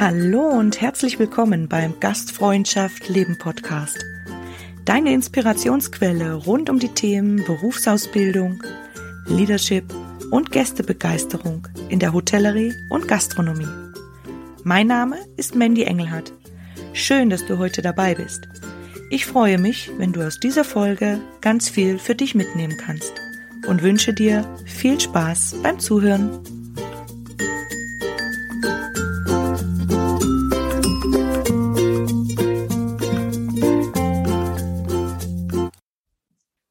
Hallo und herzlich willkommen beim Gastfreundschaft Leben Podcast. Deine Inspirationsquelle rund um die Themen Berufsausbildung, Leadership und Gästebegeisterung in der Hotellerie und Gastronomie. Mein Name ist Mandy Engelhardt. Schön, dass du heute dabei bist. Ich freue mich, wenn du aus dieser Folge ganz viel für dich mitnehmen kannst und wünsche dir viel Spaß beim Zuhören.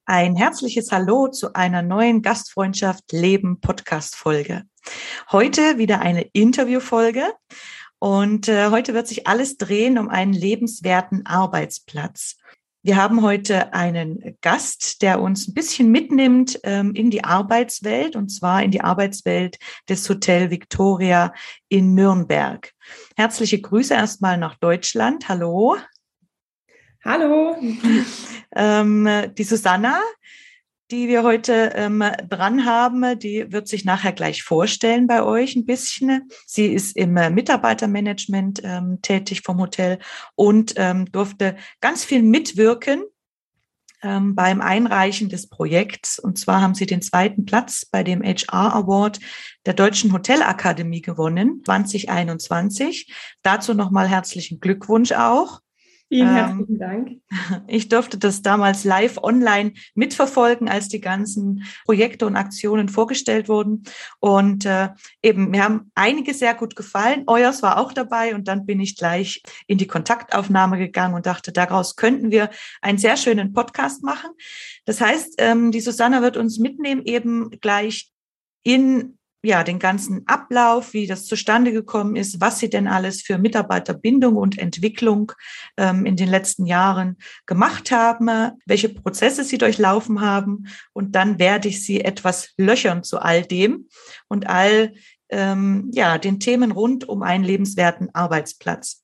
Ein herzliches Hallo zu einer neuen Gastfreundschaft Leben Podcast Folge. Heute wieder eine Interviewfolge und äh, heute wird sich alles drehen um einen lebenswerten Arbeitsplatz. Wir haben heute einen Gast, der uns ein bisschen mitnimmt ähm, in die Arbeitswelt und zwar in die Arbeitswelt des Hotel Victoria in Nürnberg. Herzliche Grüße erstmal nach Deutschland. Hallo. Hallo. Ähm, die Susanna, die wir heute ähm, dran haben, die wird sich nachher gleich vorstellen bei euch ein bisschen. Sie ist im äh, Mitarbeitermanagement ähm, tätig vom Hotel und ähm, durfte ganz viel mitwirken ähm, beim Einreichen des Projekts. Und zwar haben sie den zweiten Platz bei dem HR Award der Deutschen Hotelakademie gewonnen, 2021. Dazu nochmal herzlichen Glückwunsch auch. Vielen ähm, herzlichen Dank. Ich durfte das damals live online mitverfolgen, als die ganzen Projekte und Aktionen vorgestellt wurden. Und äh, eben, mir haben einige sehr gut gefallen. Euers war auch dabei. Und dann bin ich gleich in die Kontaktaufnahme gegangen und dachte, daraus könnten wir einen sehr schönen Podcast machen. Das heißt, ähm, die Susanna wird uns mitnehmen, eben gleich in ja, den ganzen Ablauf, wie das zustande gekommen ist, was Sie denn alles für Mitarbeiterbindung und Entwicklung ähm, in den letzten Jahren gemacht haben, welche Prozesse Sie durchlaufen haben. Und dann werde ich Sie etwas löchern zu all dem und all ähm, ja, den Themen rund um einen lebenswerten Arbeitsplatz.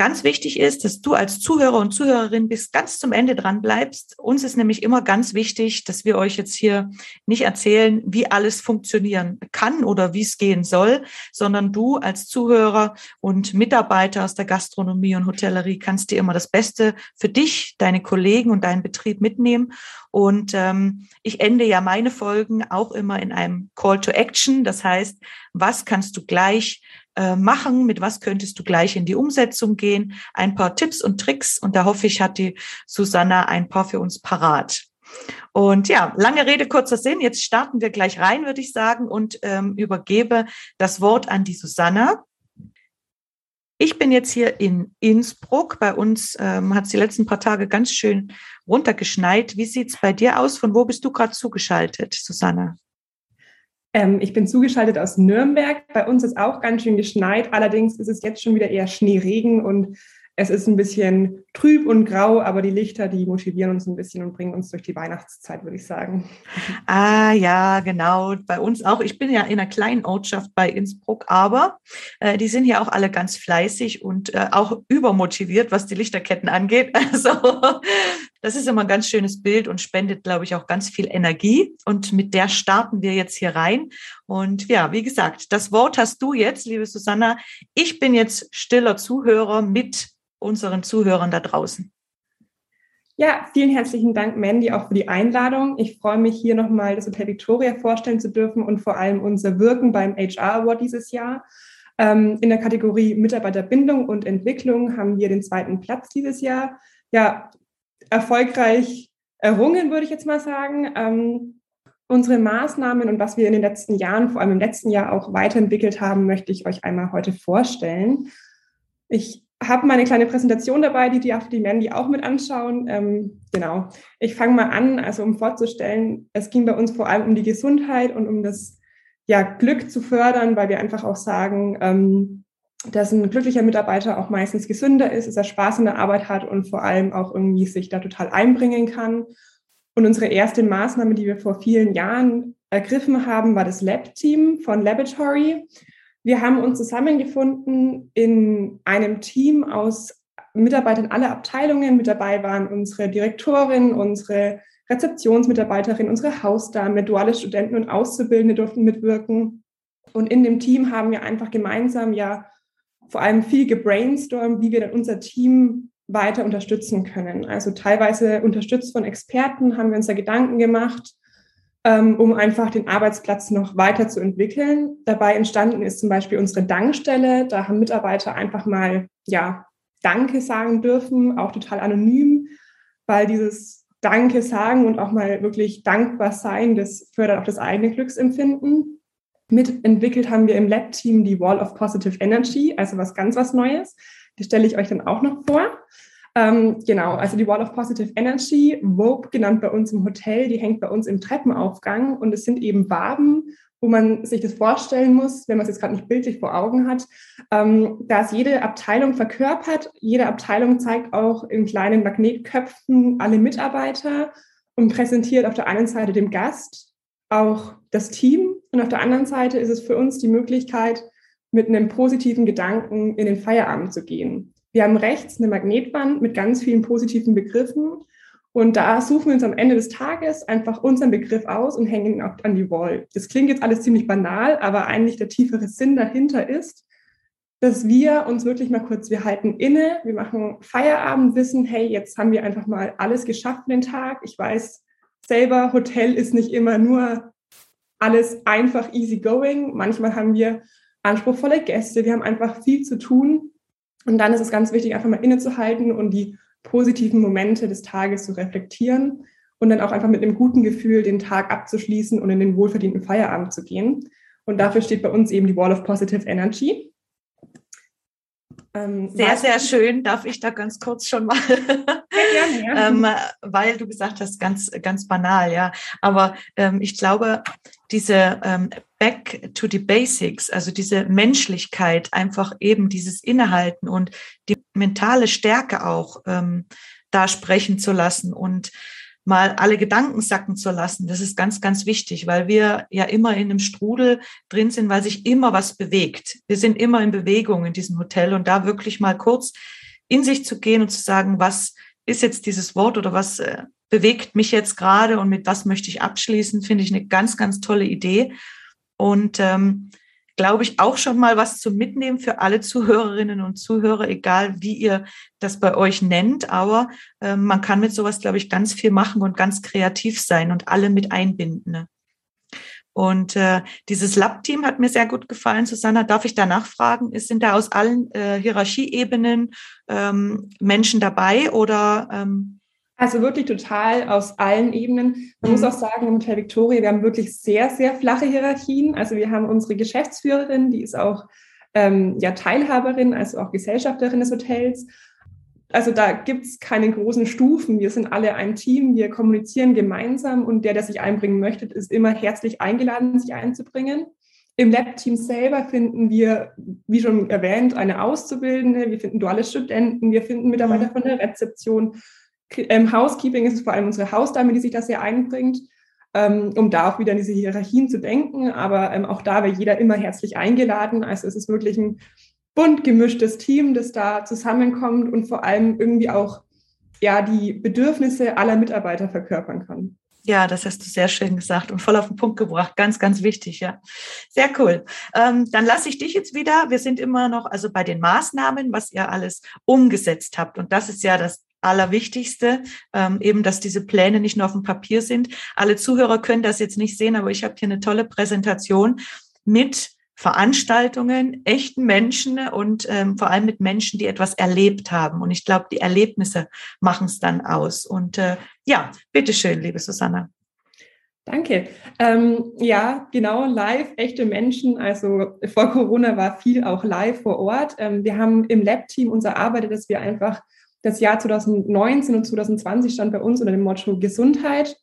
Ganz wichtig ist, dass du als Zuhörer und Zuhörerin bis ganz zum Ende dran bleibst. Uns ist nämlich immer ganz wichtig, dass wir euch jetzt hier nicht erzählen, wie alles funktionieren kann oder wie es gehen soll, sondern du als Zuhörer und Mitarbeiter aus der Gastronomie und Hotellerie kannst dir immer das Beste für dich, deine Kollegen und deinen Betrieb mitnehmen. Und ähm, ich ende ja meine Folgen auch immer in einem Call to Action. Das heißt, was kannst du gleich äh, machen? Mit was könntest du gleich in die Umsetzung gehen? Ein paar Tipps und Tricks und da hoffe ich, hat die Susanna ein paar für uns parat. Und ja, lange Rede, kurzer Sinn. Jetzt starten wir gleich rein, würde ich sagen, und ähm, übergebe das Wort an die Susanna. Ich bin jetzt hier in Innsbruck. Bei uns ähm, hat es die letzten paar Tage ganz schön runtergeschneit. Wie sieht es bei dir aus? Von wo bist du gerade zugeschaltet, Susanna? Ähm, ich bin zugeschaltet aus Nürnberg. Bei uns ist auch ganz schön geschneit. Allerdings ist es jetzt schon wieder eher Schneeregen und es ist ein bisschen trüb und grau, aber die Lichter, die motivieren uns ein bisschen und bringen uns durch die Weihnachtszeit, würde ich sagen. Ah ja, genau. Bei uns auch. Ich bin ja in einer kleinen Ortschaft bei Innsbruck, aber äh, die sind ja auch alle ganz fleißig und äh, auch übermotiviert, was die Lichterketten angeht. Also das ist immer ein ganz schönes Bild und spendet, glaube ich, auch ganz viel Energie. Und mit der starten wir jetzt hier rein. Und ja, wie gesagt, das Wort hast du jetzt, liebe Susanna. Ich bin jetzt stiller Zuhörer mit unseren Zuhörern da draußen. Ja, vielen herzlichen Dank, Mandy, auch für die Einladung. Ich freue mich, hier nochmal das Hotel Victoria vorstellen zu dürfen und vor allem unser Wirken beim HR Award dieses Jahr. Ähm, in der Kategorie Mitarbeiterbindung und Entwicklung haben wir den zweiten Platz dieses Jahr. Ja, erfolgreich errungen, würde ich jetzt mal sagen. Ähm, unsere Maßnahmen und was wir in den letzten Jahren, vor allem im letzten Jahr auch weiterentwickelt haben, möchte ich euch einmal heute vorstellen. Ich habe meine kleine Präsentation dabei, die die Mandy auch mit anschauen. Ähm, genau. Ich fange mal an, also um vorzustellen, es ging bei uns vor allem um die Gesundheit und um das ja, Glück zu fördern, weil wir einfach auch sagen, ähm, dass ein glücklicher Mitarbeiter auch meistens gesünder ist, dass er Spaß in der Arbeit hat und vor allem auch irgendwie sich da total einbringen kann. Und unsere erste Maßnahme, die wir vor vielen Jahren ergriffen haben, war das Lab-Team von Laboratory. Wir haben uns zusammengefunden in einem Team aus Mitarbeiter in alle Abteilungen. Mit dabei waren unsere Direktorin, unsere Rezeptionsmitarbeiterin, unsere Hausdame, duale Studenten und Auszubildende durften mitwirken. Und in dem Team haben wir einfach gemeinsam ja vor allem viel gebrainstormt, wie wir dann unser Team weiter unterstützen können. Also teilweise unterstützt von Experten haben wir uns da Gedanken gemacht, ähm, um einfach den Arbeitsplatz noch weiter zu entwickeln. Dabei entstanden ist zum Beispiel unsere Dankstelle. Da haben Mitarbeiter einfach mal, ja, Danke sagen dürfen, auch total anonym, weil dieses Danke sagen und auch mal wirklich dankbar sein, das fördert auch das eigene Glücksempfinden. Mitentwickelt haben wir im Lab-Team die Wall of Positive Energy, also was ganz was Neues. Die stelle ich euch dann auch noch vor. Ähm, genau, also die Wall of Positive Energy, WOPE genannt bei uns im Hotel, die hängt bei uns im Treppenaufgang und es sind eben Waben, wo man sich das vorstellen muss, wenn man es jetzt gerade nicht bildlich vor Augen hat, ähm, dass jede Abteilung verkörpert. Jede Abteilung zeigt auch in kleinen Magnetköpfen alle Mitarbeiter und präsentiert auf der einen Seite dem Gast auch das Team und auf der anderen Seite ist es für uns die Möglichkeit, mit einem positiven Gedanken in den Feierabend zu gehen. Wir haben rechts eine Magnetwand mit ganz vielen positiven Begriffen und da suchen wir uns am Ende des Tages einfach unseren Begriff aus und hängen ihn an die Wall. Das klingt jetzt alles ziemlich banal, aber eigentlich der tiefere Sinn dahinter ist, dass wir uns wirklich mal kurz, wir halten inne, wir machen Feierabend, wissen, hey, jetzt haben wir einfach mal alles geschafft für den Tag. Ich weiß selber, Hotel ist nicht immer nur alles einfach easy going. Manchmal haben wir anspruchsvolle Gäste, wir haben einfach viel zu tun. Und dann ist es ganz wichtig, einfach mal innezuhalten und die positiven Momente des Tages zu reflektieren und dann auch einfach mit einem guten Gefühl den Tag abzuschließen und in den wohlverdienten Feierabend zu gehen. Und dafür steht bei uns eben die Wall of Positive Energy. Ähm, sehr, sehr schön. Darf ich da ganz kurz schon mal? Gerne, ja. ähm, weil du gesagt hast, ganz, ganz banal, ja. Aber ähm, ich glaube, diese ähm, Back to the Basics, also diese Menschlichkeit, einfach eben dieses Innehalten und die mentale Stärke auch ähm, da sprechen zu lassen und mal alle Gedanken sacken zu lassen. Das ist ganz, ganz wichtig, weil wir ja immer in einem Strudel drin sind, weil sich immer was bewegt. Wir sind immer in Bewegung in diesem Hotel und da wirklich mal kurz in sich zu gehen und zu sagen, was ist jetzt dieses Wort oder was äh, bewegt mich jetzt gerade und mit was möchte ich abschließen, finde ich eine ganz, ganz tolle Idee. Und ähm, glaube ich, auch schon mal was zum Mitnehmen für alle Zuhörerinnen und Zuhörer, egal wie ihr das bei euch nennt. Aber äh, man kann mit sowas, glaube ich, ganz viel machen und ganz kreativ sein und alle mit einbinden. Ne? Und äh, dieses Lab-Team hat mir sehr gut gefallen. Susanna, darf ich da nachfragen? Sind da aus allen äh, Hierarchieebenen ähm, Menschen dabei oder ähm, also wirklich total aus allen Ebenen. Man mhm. muss auch sagen, im Hotel Victoria, wir haben wirklich sehr, sehr flache Hierarchien. Also wir haben unsere Geschäftsführerin, die ist auch ähm, ja, Teilhaberin, also auch Gesellschafterin des Hotels. Also da gibt's keine großen Stufen. Wir sind alle ein Team, wir kommunizieren gemeinsam und der, der sich einbringen möchte, ist immer herzlich eingeladen, sich einzubringen. Im Lab-Team selber finden wir, wie schon erwähnt, eine Auszubildende, wir finden duale Studenten, wir finden Mitarbeiter mhm. von der Rezeption ähm, Housekeeping ist es vor allem unsere Hausdame, die sich das sehr einbringt, ähm, um da auch wieder in diese Hierarchien zu denken. Aber ähm, auch da wäre jeder immer herzlich eingeladen. Also es ist wirklich ein bunt gemischtes Team, das da zusammenkommt und vor allem irgendwie auch ja, die Bedürfnisse aller Mitarbeiter verkörpern kann. Ja, das hast du sehr schön gesagt und voll auf den Punkt gebracht. Ganz, ganz wichtig, ja. Sehr cool. Ähm, dann lasse ich dich jetzt wieder. Wir sind immer noch also bei den Maßnahmen, was ihr alles umgesetzt habt. Und das ist ja das Allerwichtigste, ähm, eben, dass diese Pläne nicht nur auf dem Papier sind. Alle Zuhörer können das jetzt nicht sehen, aber ich habe hier eine tolle Präsentation mit Veranstaltungen, echten Menschen und ähm, vor allem mit Menschen, die etwas erlebt haben. Und ich glaube, die Erlebnisse machen es dann aus. Und äh, ja, bitteschön, liebe Susanna. Danke. Ähm, ja, genau, live, echte Menschen. Also vor Corona war viel auch live vor Ort. Ähm, wir haben im Lab-Team unser Arbeit, dass wir einfach das Jahr 2019 und 2020 stand bei uns unter dem Motto Gesundheit.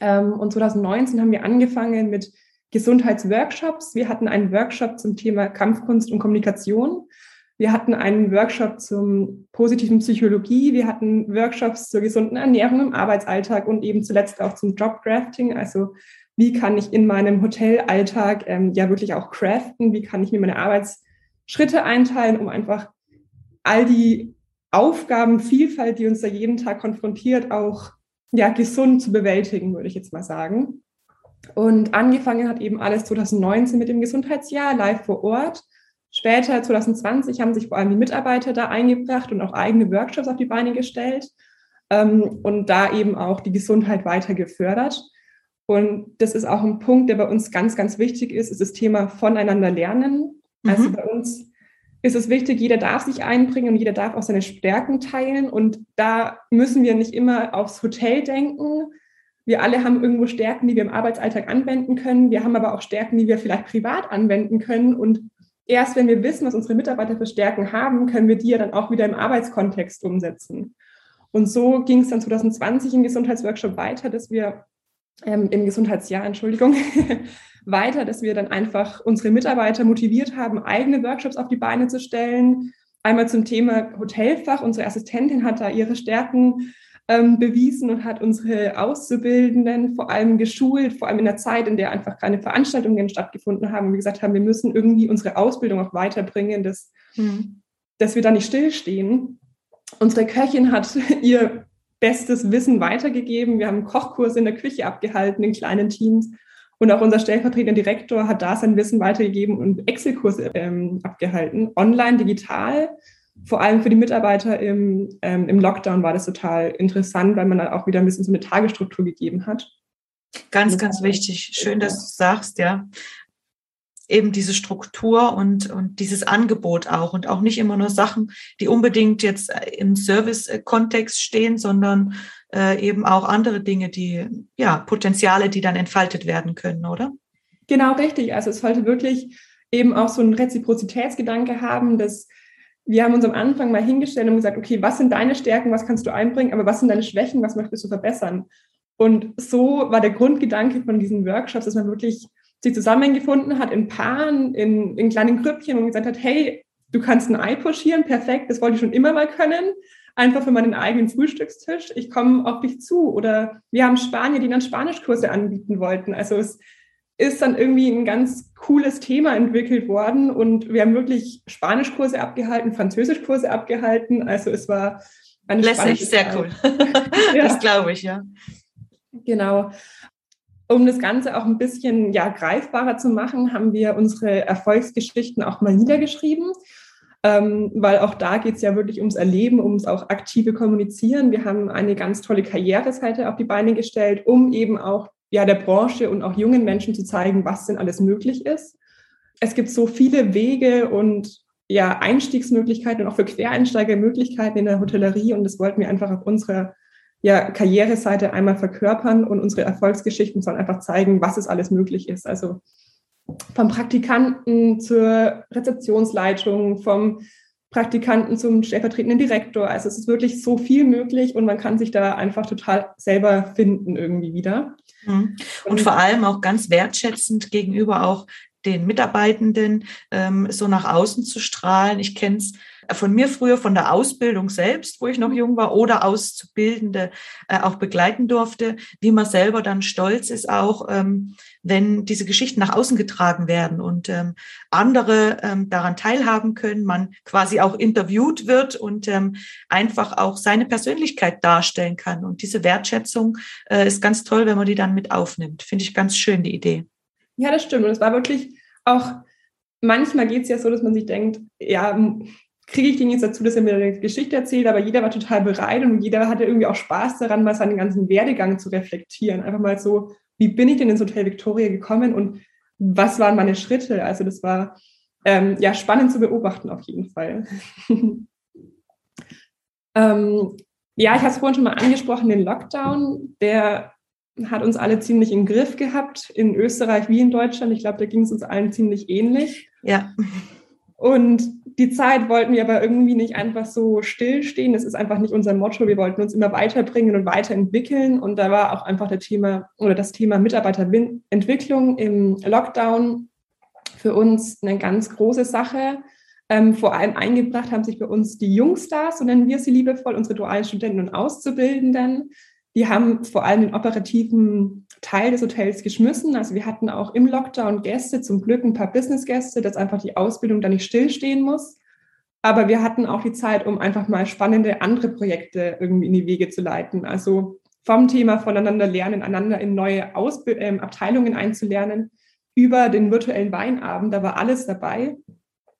Ähm, und 2019 haben wir angefangen mit Gesundheitsworkshops. Wir hatten einen Workshop zum Thema Kampfkunst und Kommunikation. Wir hatten einen Workshop zum positiven Psychologie. Wir hatten Workshops zur gesunden Ernährung im Arbeitsalltag und eben zuletzt auch zum Jobcrafting. Also wie kann ich in meinem Hotelalltag ähm, ja wirklich auch craften? Wie kann ich mir meine Arbeitsschritte einteilen, um einfach all die Aufgabenvielfalt, die uns da jeden Tag konfrontiert, auch ja, gesund zu bewältigen, würde ich jetzt mal sagen. Und angefangen hat eben alles 2019 mit dem Gesundheitsjahr live vor Ort. Später, 2020, haben sich vor allem die Mitarbeiter da eingebracht und auch eigene Workshops auf die Beine gestellt ähm, und da eben auch die Gesundheit weiter gefördert. Und das ist auch ein Punkt, der bei uns ganz, ganz wichtig ist, ist das Thema voneinander lernen. Also mhm. Also bei uns ist es wichtig, jeder darf sich einbringen und jeder darf auch seine Stärken teilen. Und da müssen wir nicht immer aufs Hotel denken. Wir alle haben irgendwo Stärken, die wir im Arbeitsalltag anwenden können. Wir haben aber auch Stärken, die wir vielleicht privat anwenden können. Und erst wenn wir wissen, was unsere Mitarbeiter für Stärken haben, können wir die ja dann auch wieder im Arbeitskontext umsetzen. Und so ging es dann 2020 im Gesundheitsworkshop weiter, dass wir ähm, im Gesundheitsjahr, Entschuldigung, weiter, dass wir dann einfach unsere Mitarbeiter motiviert haben, eigene Workshops auf die Beine zu stellen. Einmal zum Thema Hotelfach. Unsere Assistentin hat da ihre Stärken ähm, bewiesen und hat unsere Auszubildenden vor allem geschult, vor allem in der Zeit, in der einfach keine Veranstaltungen stattgefunden haben. Und wir gesagt haben, wir müssen irgendwie unsere Ausbildung auch weiterbringen, dass, mhm. dass wir da nicht stillstehen. Unsere Köchin hat ihr bestes Wissen weitergegeben. Wir haben Kochkurse in der Küche abgehalten in kleinen Teams. Und auch unser stellvertretender Direktor hat da sein Wissen weitergegeben und Excel-Kurse ähm, abgehalten, online, digital. Vor allem für die Mitarbeiter im, ähm, im Lockdown war das total interessant, weil man dann auch wieder ein bisschen so eine Tagesstruktur gegeben hat. Ganz, ganz wichtig. Schön, dass du sagst, ja eben diese Struktur und, und dieses Angebot auch und auch nicht immer nur Sachen, die unbedingt jetzt äh, im Service-Kontext stehen, sondern äh, eben auch andere Dinge, die, ja, Potenziale, die dann entfaltet werden können, oder? Genau, richtig. Also es sollte wirklich eben auch so ein Reziprozitätsgedanke haben, dass wir haben uns am Anfang mal hingestellt und gesagt, okay, was sind deine Stärken, was kannst du einbringen, aber was sind deine Schwächen, was möchtest du verbessern? Und so war der Grundgedanke von diesen Workshops, dass man wirklich sich zusammengefunden hat in Paaren, in, in kleinen Grüppchen und gesagt hat, hey, du kannst ein Ei pochieren, perfekt, das wollte ich schon immer mal können. Einfach für meinen eigenen Frühstückstisch. Ich komme auf dich zu. Oder wir haben Spanier, die dann Spanischkurse anbieten wollten. Also es ist dann irgendwie ein ganz cooles Thema entwickelt worden und wir haben wirklich Spanischkurse abgehalten, Französischkurse abgehalten. Also es war eine Lässig, sehr cool. ja. Das glaube ich, ja. Genau. Um das Ganze auch ein bisschen ja, greifbarer zu machen, haben wir unsere Erfolgsgeschichten auch mal niedergeschrieben, ähm, weil auch da geht es ja wirklich ums Erleben, ums auch aktive Kommunizieren. Wir haben eine ganz tolle Karriereseite auf die Beine gestellt, um eben auch ja, der Branche und auch jungen Menschen zu zeigen, was denn alles möglich ist. Es gibt so viele Wege und ja, Einstiegsmöglichkeiten und auch für Quereinsteiger Möglichkeiten in der Hotellerie und das wollten wir einfach auf unserer ja, Karriereseite einmal verkörpern und unsere Erfolgsgeschichten sollen einfach zeigen, was es alles möglich ist. Also vom Praktikanten zur Rezeptionsleitung, vom Praktikanten zum stellvertretenden Direktor. Also es ist wirklich so viel möglich und man kann sich da einfach total selber finden irgendwie wieder. Mhm. Und, und vor allem auch ganz wertschätzend gegenüber auch den Mitarbeitenden ähm, so nach außen zu strahlen. Ich kenne es von mir früher von der Ausbildung selbst, wo ich noch jung war, oder Auszubildende äh, auch begleiten durfte, wie man selber dann stolz ist auch, ähm, wenn diese Geschichten nach außen getragen werden und ähm, andere ähm, daran teilhaben können, man quasi auch interviewt wird und ähm, einfach auch seine Persönlichkeit darstellen kann. Und diese Wertschätzung äh, ist ganz toll, wenn man die dann mit aufnimmt. Finde ich ganz schön, die Idee. Ja, das stimmt. Und es war wirklich auch, manchmal geht es ja so, dass man sich denkt, ja, kriege ich den jetzt dazu, dass er mir eine Geschichte erzählt, aber jeder war total bereit und jeder hatte irgendwie auch Spaß daran, mal seinen ganzen Werdegang zu reflektieren. Einfach mal so, wie bin ich denn ins Hotel Victoria gekommen und was waren meine Schritte? Also das war ähm, ja spannend zu beobachten auf jeden Fall. ähm, ja, ich habe es vorhin schon mal angesprochen, den Lockdown, der hat uns alle ziemlich im Griff gehabt, in Österreich wie in Deutschland. Ich glaube, da ging es uns allen ziemlich ähnlich. Ja. Und die Zeit wollten wir aber irgendwie nicht einfach so stillstehen. Das ist einfach nicht unser Motto. Wir wollten uns immer weiterbringen und weiterentwickeln. Und da war auch einfach der Thema oder das Thema Mitarbeiterentwicklung im Lockdown für uns eine ganz große Sache. Ähm, vor allem eingebracht haben sich bei uns die Jungstars, so nennen wir sie liebevoll, unsere dualen Studenten und Auszubildenden. Die haben vor allem den operativen Teil des Hotels geschmissen. Also wir hatten auch im Lockdown Gäste, zum Glück ein paar Business-Gäste, dass einfach die Ausbildung da nicht stillstehen muss. Aber wir hatten auch die Zeit, um einfach mal spannende andere Projekte irgendwie in die Wege zu leiten. Also vom Thema voneinander lernen, einander in neue Ausb äh, Abteilungen einzulernen, über den virtuellen Weinabend, da war alles dabei.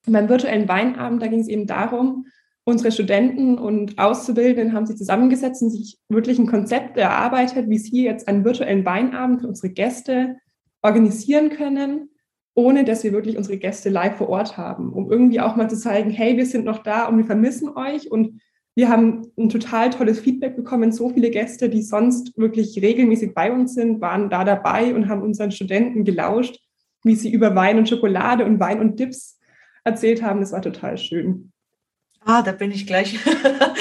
Und beim virtuellen Weinabend, da ging es eben darum, unsere Studenten und Auszubildenden haben sich zusammengesetzt und sich wirklich ein Konzept erarbeitet, wie sie jetzt einen virtuellen Weinabend für unsere Gäste organisieren können, ohne dass wir wirklich unsere Gäste live vor Ort haben, um irgendwie auch mal zu zeigen, hey, wir sind noch da und wir vermissen euch und wir haben ein total tolles Feedback bekommen. So viele Gäste, die sonst wirklich regelmäßig bei uns sind, waren da dabei und haben unseren Studenten gelauscht, wie sie über Wein und Schokolade und Wein und Dips erzählt haben. Das war total schön. Ah, da bin ich gleich.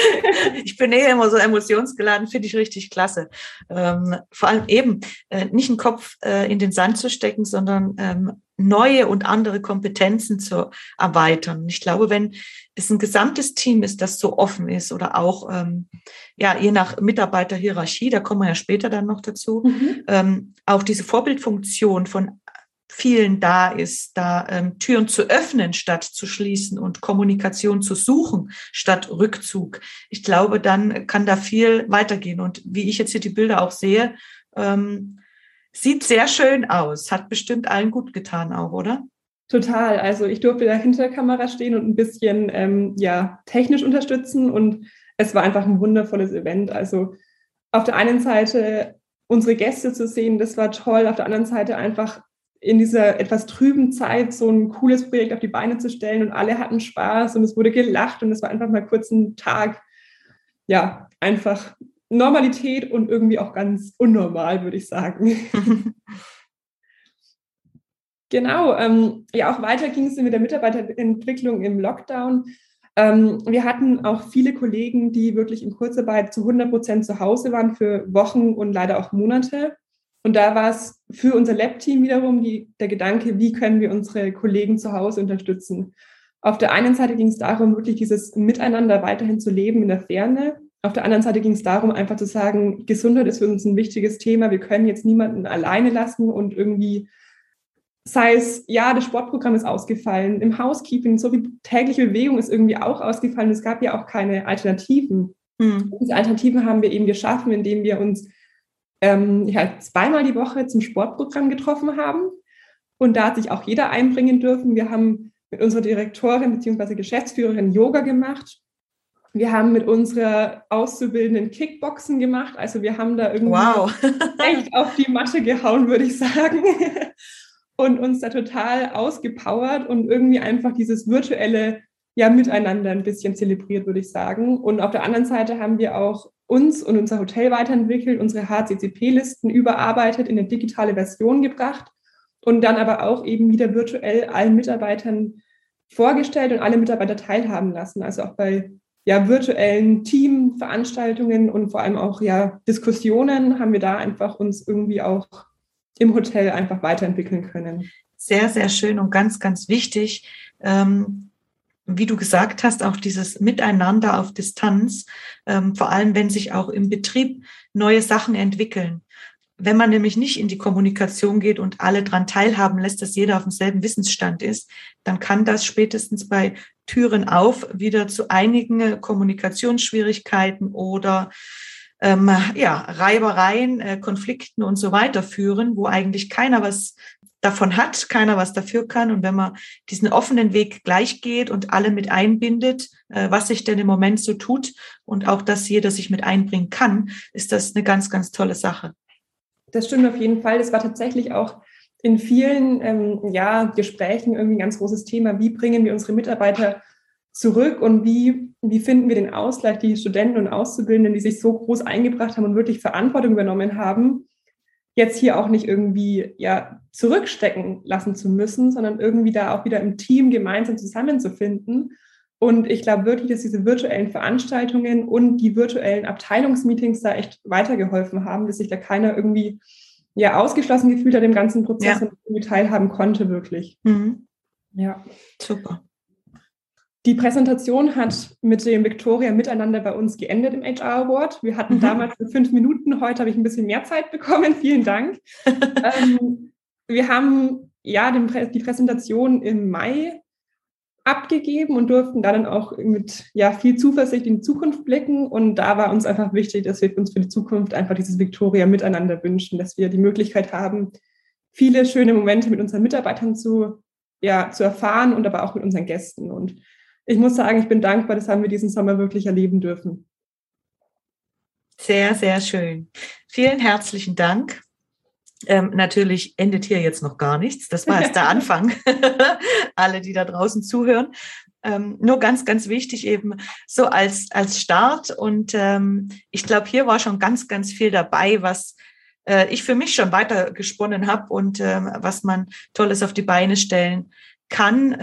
ich bin eher immer so emotionsgeladen, finde ich richtig klasse. Ähm, vor allem eben äh, nicht den Kopf äh, in den Sand zu stecken, sondern ähm, neue und andere Kompetenzen zu erweitern. Ich glaube, wenn es ein gesamtes Team ist, das so offen ist oder auch, ähm, ja, je nach Mitarbeiterhierarchie, da kommen wir ja später dann noch dazu, mhm. ähm, auch diese Vorbildfunktion von vielen da ist, da ähm, Türen zu öffnen statt zu schließen und Kommunikation zu suchen statt Rückzug. Ich glaube, dann kann da viel weitergehen. Und wie ich jetzt hier die Bilder auch sehe, ähm, sieht sehr schön aus. Hat bestimmt allen gut getan auch, oder? Total. Also ich durfte da hinter der Kamera stehen und ein bisschen ähm, ja, technisch unterstützen und es war einfach ein wundervolles Event. Also auf der einen Seite unsere Gäste zu sehen, das war toll. Auf der anderen Seite einfach in dieser etwas trüben Zeit so ein cooles Projekt auf die Beine zu stellen und alle hatten Spaß und es wurde gelacht und es war einfach mal kurz ein Tag, ja, einfach Normalität und irgendwie auch ganz unnormal, würde ich sagen. genau, ähm, ja, auch weiter ging es mit der Mitarbeiterentwicklung im Lockdown. Ähm, wir hatten auch viele Kollegen, die wirklich in Kurzarbeit zu 100 Prozent zu Hause waren für Wochen und leider auch Monate. Und da war es für unser Lab-Team wiederum die, der Gedanke, wie können wir unsere Kollegen zu Hause unterstützen. Auf der einen Seite ging es darum, wirklich dieses Miteinander weiterhin zu leben in der Ferne. Auf der anderen Seite ging es darum, einfach zu sagen, Gesundheit ist für uns ein wichtiges Thema. Wir können jetzt niemanden alleine lassen und irgendwie, sei es, ja, das Sportprogramm ist ausgefallen, im Housekeeping, so wie tägliche Bewegung ist irgendwie auch ausgefallen. Es gab ja auch keine Alternativen. Mhm. Diese Alternativen haben wir eben geschaffen, indem wir uns ähm, ja, zweimal die Woche zum Sportprogramm getroffen haben. Und da hat sich auch jeder einbringen dürfen. Wir haben mit unserer Direktorin bzw. Geschäftsführerin Yoga gemacht. Wir haben mit unserer Auszubildenden Kickboxen gemacht. Also wir haben da irgendwie wow. echt auf die Matte gehauen, würde ich sagen. Und uns da total ausgepowert und irgendwie einfach dieses virtuelle ja, Miteinander ein bisschen zelebriert, würde ich sagen. Und auf der anderen Seite haben wir auch uns und unser Hotel weiterentwickelt, unsere HCCP-Listen überarbeitet, in eine digitale Version gebracht und dann aber auch eben wieder virtuell allen Mitarbeitern vorgestellt und alle Mitarbeiter teilhaben lassen. Also auch bei ja, virtuellen Teamveranstaltungen und vor allem auch ja, Diskussionen haben wir da einfach uns irgendwie auch im Hotel einfach weiterentwickeln können. Sehr, sehr schön und ganz, ganz wichtig. Ähm, wie du gesagt hast, auch dieses Miteinander auf Distanz, ähm, vor allem wenn sich auch im Betrieb neue Sachen entwickeln. Wenn man nämlich nicht in die Kommunikation geht und alle dran teilhaben lässt, dass jeder auf demselben Wissensstand ist, dann kann das spätestens bei Türen auf wieder zu einigen Kommunikationsschwierigkeiten oder ähm, ja, Reibereien, äh, Konflikten und so weiter führen, wo eigentlich keiner was davon hat, keiner was dafür kann. Und wenn man diesen offenen Weg gleich geht und alle mit einbindet, äh, was sich denn im Moment so tut und auch, dass jeder sich mit einbringen kann, ist das eine ganz, ganz tolle Sache. Das stimmt auf jeden Fall. Das war tatsächlich auch in vielen ähm, ja, Gesprächen irgendwie ein ganz großes Thema. Wie bringen wir unsere Mitarbeiter zurück und wie, wie finden wir den Ausgleich, die Studenten und Auszubildenden, die sich so groß eingebracht haben und wirklich Verantwortung übernommen haben, jetzt hier auch nicht irgendwie ja zurückstecken lassen zu müssen, sondern irgendwie da auch wieder im Team gemeinsam zusammenzufinden. Und ich glaube wirklich, dass diese virtuellen Veranstaltungen und die virtuellen Abteilungsmeetings da echt weitergeholfen haben, dass sich da keiner irgendwie ja ausgeschlossen gefühlt hat im ganzen Prozess ja. und irgendwie teilhaben konnte, wirklich. Mhm. Ja. Super. Die Präsentation hat mit dem Victoria miteinander bei uns geendet im HR Award. Wir hatten mhm. damals fünf Minuten, heute habe ich ein bisschen mehr Zeit bekommen. Vielen Dank. ähm, wir haben ja den, die Präsentation im Mai abgegeben und durften dann auch mit ja, viel Zuversicht in die Zukunft blicken. Und da war uns einfach wichtig, dass wir uns für die Zukunft einfach dieses Victoria miteinander wünschen, dass wir die Möglichkeit haben, viele schöne Momente mit unseren Mitarbeitern zu, ja, zu erfahren und aber auch mit unseren Gästen. Und ich muss sagen, ich bin dankbar, das haben wir diesen Sommer wirklich erleben dürfen. Sehr, sehr schön. Vielen herzlichen Dank. Ähm, natürlich endet hier jetzt noch gar nichts. Das war erst der Anfang. Alle, die da draußen zuhören. Ähm, nur ganz, ganz wichtig eben so als, als Start. Und ähm, ich glaube, hier war schon ganz, ganz viel dabei, was äh, ich für mich schon weiter gesponnen habe und ähm, was man Tolles auf die Beine stellen kann.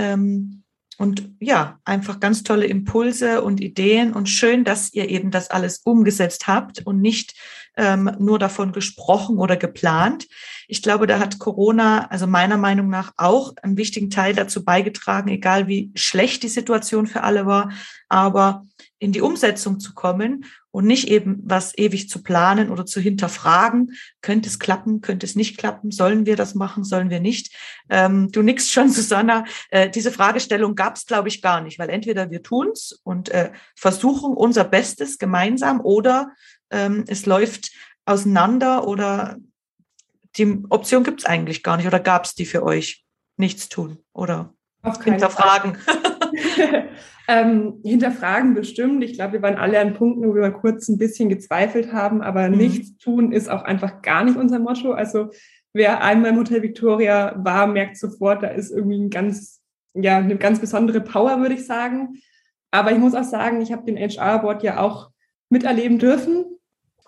Und ja, einfach ganz tolle Impulse und Ideen und schön, dass ihr eben das alles umgesetzt habt und nicht ähm, nur davon gesprochen oder geplant. Ich glaube, da hat Corona, also meiner Meinung nach, auch einen wichtigen Teil dazu beigetragen, egal wie schlecht die Situation für alle war, aber in die Umsetzung zu kommen und nicht eben was ewig zu planen oder zu hinterfragen. Könnte es klappen? Könnte es nicht klappen? Sollen wir das machen? Sollen wir nicht? Ähm, du nickst schon, Susanna. Äh, diese Fragestellung gab es, glaube ich, gar nicht, weil entweder wir tun's und äh, versuchen unser Bestes gemeinsam oder ähm, es läuft auseinander oder die Option gibt es eigentlich gar nicht oder gab es die für euch? Nichts tun oder hinterfragen. ähm, hinterfragen bestimmt. Ich glaube, wir waren alle an Punkten, wo wir mal kurz ein bisschen gezweifelt haben, aber mhm. nichts tun ist auch einfach gar nicht unser Motto. Also wer einmal im Hotel Victoria war, merkt sofort, da ist irgendwie ein ganz, ja, eine ganz besondere Power, würde ich sagen. Aber ich muss auch sagen, ich habe den HR Award ja auch miterleben dürfen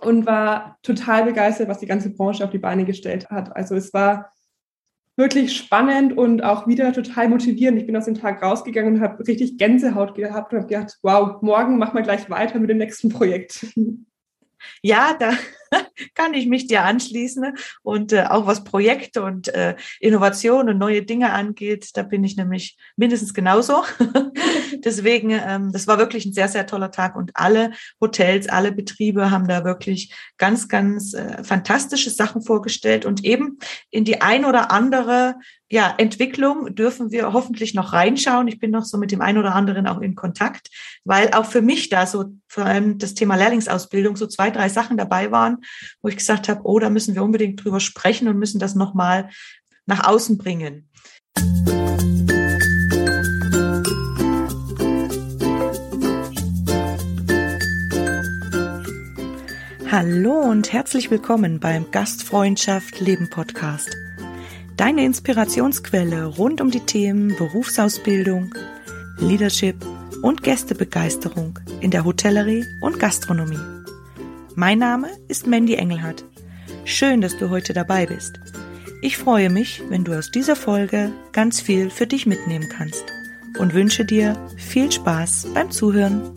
und war total begeistert, was die ganze Branche auf die Beine gestellt hat. Also es war wirklich spannend und auch wieder total motivierend. Ich bin aus dem Tag rausgegangen und habe richtig Gänsehaut gehabt und habe gedacht, wow, morgen machen wir gleich weiter mit dem nächsten Projekt. Ja, da kann ich mich dir anschließen. Und äh, auch was Projekte und äh, Innovation und neue Dinge angeht, da bin ich nämlich mindestens genauso. Deswegen, ähm, das war wirklich ein sehr, sehr toller Tag und alle Hotels, alle Betriebe haben da wirklich ganz, ganz äh, fantastische Sachen vorgestellt und eben in die ein oder andere ja, Entwicklung dürfen wir hoffentlich noch reinschauen. Ich bin noch so mit dem einen oder anderen auch in Kontakt, weil auch für mich da so vor allem das Thema Lehrlingsausbildung so zwei, drei Sachen dabei wo ich gesagt habe, oh, da müssen wir unbedingt drüber sprechen und müssen das nochmal nach außen bringen. Hallo und herzlich willkommen beim Gastfreundschaft Leben Podcast. Deine Inspirationsquelle rund um die Themen Berufsausbildung, Leadership und Gästebegeisterung in der Hotellerie und Gastronomie. Mein Name ist Mandy Engelhardt. Schön, dass du heute dabei bist. Ich freue mich, wenn du aus dieser Folge ganz viel für dich mitnehmen kannst und wünsche dir viel Spaß beim Zuhören.